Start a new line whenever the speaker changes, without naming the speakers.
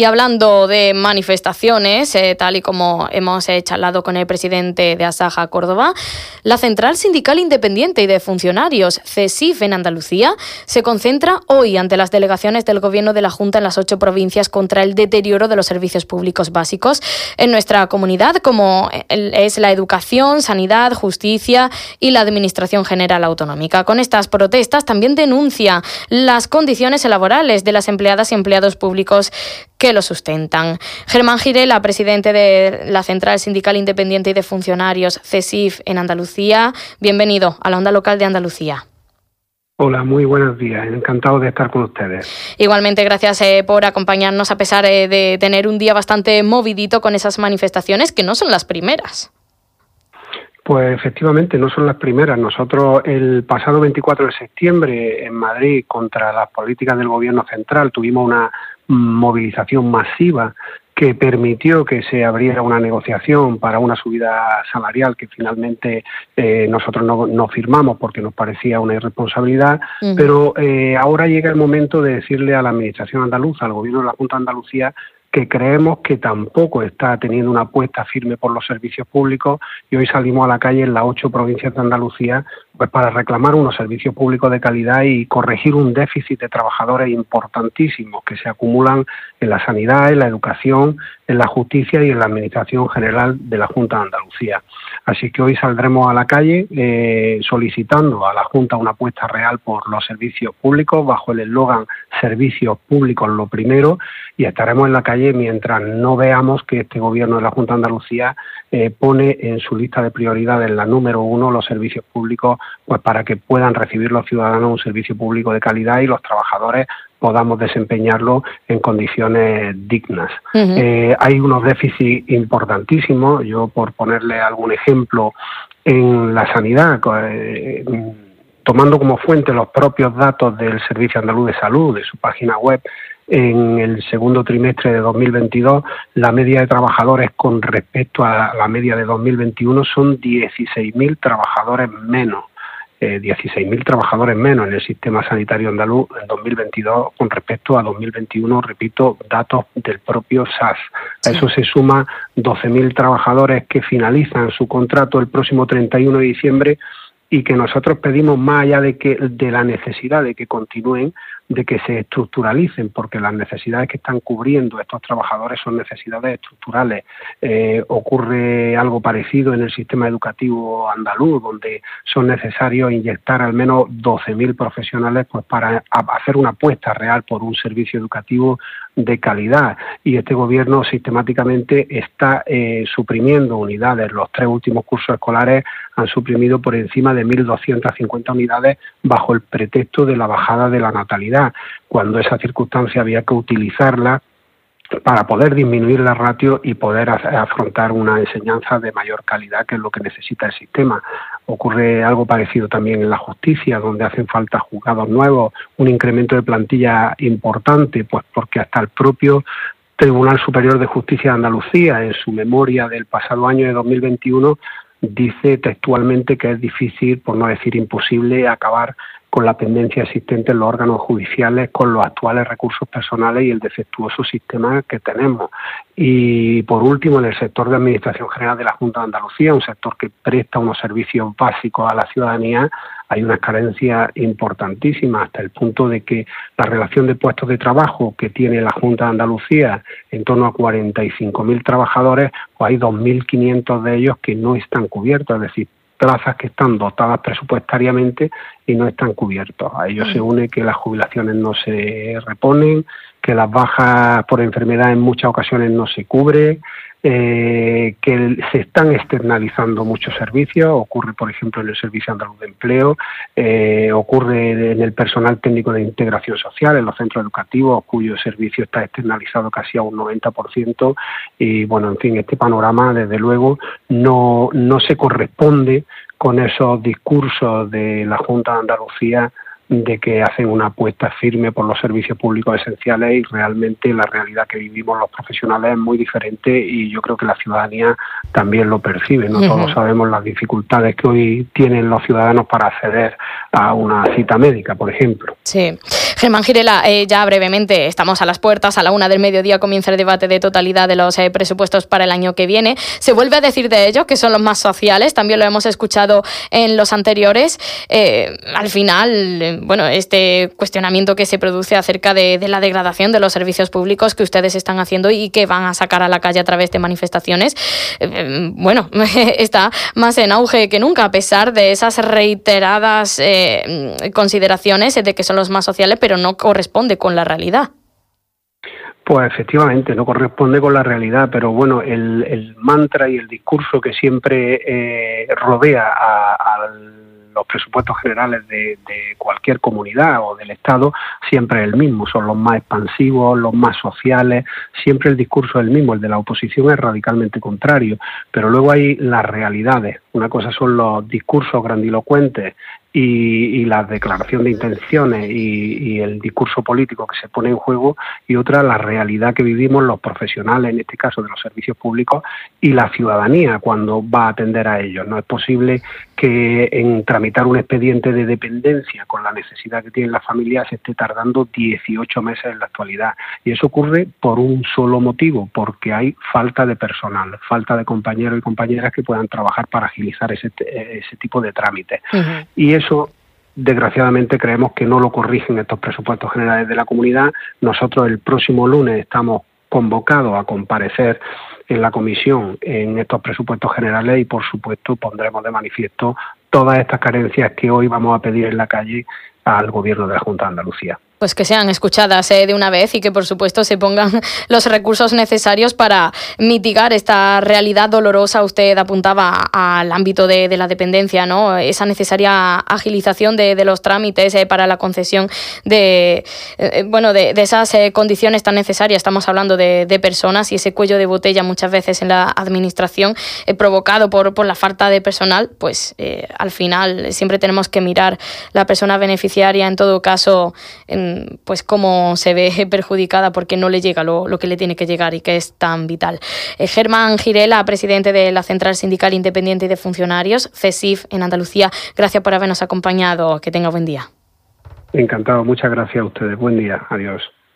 Y hablando de manifestaciones, eh, tal y como hemos eh, con el presidente de Asaja Córdoba, la Central Sindical Independiente y de Funcionarios, CESIF en Andalucía, se concentra hoy ante las delegaciones del Gobierno de la Junta en las ocho provincias contra el deterioro de los servicios públicos básicos en nuestra comunidad, como es la educación, sanidad, justicia y la Administración General Autonómica. Con estas protestas también denuncia las condiciones laborales de las empleadas y empleados públicos que lo sustentan. Germán Girela, presidente de la Central Sindical Independiente y de Funcionarios CESIF en Andalucía, bienvenido a la onda local de Andalucía.
Hola, muy buenos días. Encantado de estar con ustedes.
Igualmente, gracias eh, por acompañarnos a pesar eh, de tener un día bastante movidito con esas manifestaciones que no son las primeras.
Pues efectivamente, no son las primeras. Nosotros el pasado 24 de septiembre en Madrid contra las políticas del Gobierno central tuvimos una movilización masiva que permitió que se abriera una negociación para una subida salarial que finalmente eh, nosotros no, firmamos porque nos parecía una irresponsabilidad, pero eh, ahora llega el momento de decirle a la Administración andaluza, al Gobierno de la Junta de Andalucía, que creemos que tampoco está teniendo una apuesta firme por los servicios públicos y hoy salimos a la calle en las ocho provincias de Andalucía pues para reclamar unos servicios públicos de calidad y corregir un déficit de trabajadores importantísimos que se acumulan en la sanidad, en la educación, en la justicia y en la administración general de la Junta de Andalucía. Así que hoy saldremos a la calle eh, solicitando a la Junta una apuesta real por los servicios públicos bajo el eslogan servicios públicos lo primero y estaremos en la calle mientras no veamos que este gobierno de la Junta de Andalucía eh, pone en su lista de prioridades la número uno los servicios públicos pues para que puedan recibir los ciudadanos un servicio público de calidad y los trabajadores podamos desempeñarlo en condiciones dignas. Eh, hay unos déficits importantísimos, yo por ponerle algún ejemplo, en la sanidad, eh, tomando como fuente los propios datos del Servicio Andaluz de Salud, de su página web, en el segundo trimestre de 2022 la media de trabajadores con respecto a la media de 2021 son 16.000 trabajadores menos. 16.000 trabajadores menos en el sistema sanitario andaluz en 2022 con respecto a 2021, repito, datos del propio SAS. A eso se suma 12.000 trabajadores que finalizan su contrato el próximo 31 de diciembre y que nosotros pedimos más allá de que de la necesidad de que continúen de que se estructuralicen, porque las necesidades que están cubriendo estos trabajadores son necesidades estructurales. Eh, ocurre algo parecido en el sistema educativo andaluz, donde son necesarios inyectar al menos 12.000 profesionales pues, para hacer una apuesta real por un servicio educativo de calidad. Y este gobierno sistemáticamente está eh, suprimiendo unidades. Los tres últimos cursos escolares han suprimido por encima de 1.250 unidades bajo el pretexto de la bajada de la natalidad cuando esa circunstancia había que utilizarla para poder disminuir la ratio y poder afrontar una enseñanza de mayor calidad, que es lo que necesita el sistema. Ocurre algo parecido también en la justicia, donde hacen falta juzgados nuevos, un incremento de plantilla importante, pues porque hasta el propio Tribunal Superior de Justicia de Andalucía, en su memoria del pasado año de 2021, dice textualmente que es difícil, por no decir imposible, acabar con la pendencia existente en los órganos judiciales, con los actuales recursos personales y el defectuoso sistema que tenemos. Y por último, en el sector de Administración General de la Junta de Andalucía, un sector que presta unos servicios básicos a la ciudadanía, hay una carencia importantísima hasta el punto de que la relación de puestos de trabajo que tiene la Junta de Andalucía, en torno a 45.000 trabajadores, pues hay 2.500 de ellos que no están cubiertos, es decir, plazas que están dotadas presupuestariamente y no están cubiertos. A ello se mm. une que las jubilaciones no se reponen, que las bajas por enfermedad en muchas ocasiones no se cubre, eh, que se están externalizando muchos servicios, ocurre por ejemplo en el Servicio Andaluz de Empleo, eh, ocurre en el personal técnico de integración social, en los centros educativos, cuyo servicio está externalizado casi a un 90%, y bueno, en fin, este panorama desde luego no, no se corresponde con esos discursos de la Junta de Andalucía de que hacen una apuesta firme por los servicios públicos esenciales y realmente la realidad que vivimos los profesionales es muy diferente y yo creo que la ciudadanía también lo percibe. No todos sabemos las dificultades que hoy tienen los ciudadanos para acceder a una cita médica, por ejemplo.
Sí. Germán Girela, eh, ya brevemente, estamos a las puertas, a la una del mediodía comienza el debate de totalidad de los eh, presupuestos para el año que viene. Se vuelve a decir de ellos que son los más sociales, también lo hemos escuchado en los anteriores. Eh, al final, bueno, este cuestionamiento que se produce acerca de, la degradación de los servicios públicos que ustedes están haciendo y que van a sacar a la calle a través de manifestaciones, bueno, está más en auge que nunca, a pesar de esas reiteradas consideraciones de que son los más sociales, pero no corresponde con la realidad.
Pues efectivamente, no corresponde con la realidad, pero bueno, el, mantra y el discurso que siempre eh, rodea a, los presupuestos generales de, cualquier comunidad o del Estado siempre es el mismo, son los más expansivos, los más sociales, siempre el discurso es el mismo, el de la oposición es radicalmente contrario, pero luego hay las realidades, una cosa son los discursos grandilocuentes y, la declaración de intenciones y, el discurso político que se pone en juego y otra la realidad que vivimos los profesionales, en este caso de los servicios públicos, y la ciudadanía cuando va a atender a ellos. No es posible que en tramitar un expediente de dependencia con la necesidad que tiene la familia se esté tardando 18 meses en la actualidad. Y eso ocurre por un solo motivo, porque hay falta de personal, falta de compañeros y compañeras que puedan trabajar para agilizar ese, ese tipo de trámites. Y eso desgraciadamente creemos que no lo corrigen estos presupuestos generales de la comunidad. Nosotros el próximo lunes estamos convocados a comparecer en la comisión en estos presupuestos generales y por supuesto pondremos de manifiesto todas estas carencias que hoy vamos a pedir en la calle al gobierno de la Junta de Andalucía
pues que sean escuchadas eh, de una vez y que por supuesto se pongan los recursos necesarios para mitigar esta realidad dolorosa. Usted apuntaba al ámbito de, la dependencia, ¿no? Esa necesaria agilización de, los trámites eh, para la concesión de eh, bueno de, esas condiciones tan necesarias. Estamos hablando de, personas y ese cuello de botella muchas veces en la administración provocado por, por la falta de personal, pues al final siempre tenemos que mirar la persona beneficiaria en todo caso. En, pues cómo se ve perjudicada porque no le llega lo, que le tiene que llegar y que es tan vital. Eh, Germán Girela, presidente de la Central Sindical Independiente de Funcionarios, CESIF en Andalucía, gracias por habernos acompañado. Que tenga buen día.
Encantado, muchas gracias a ustedes. Buen día, adiós.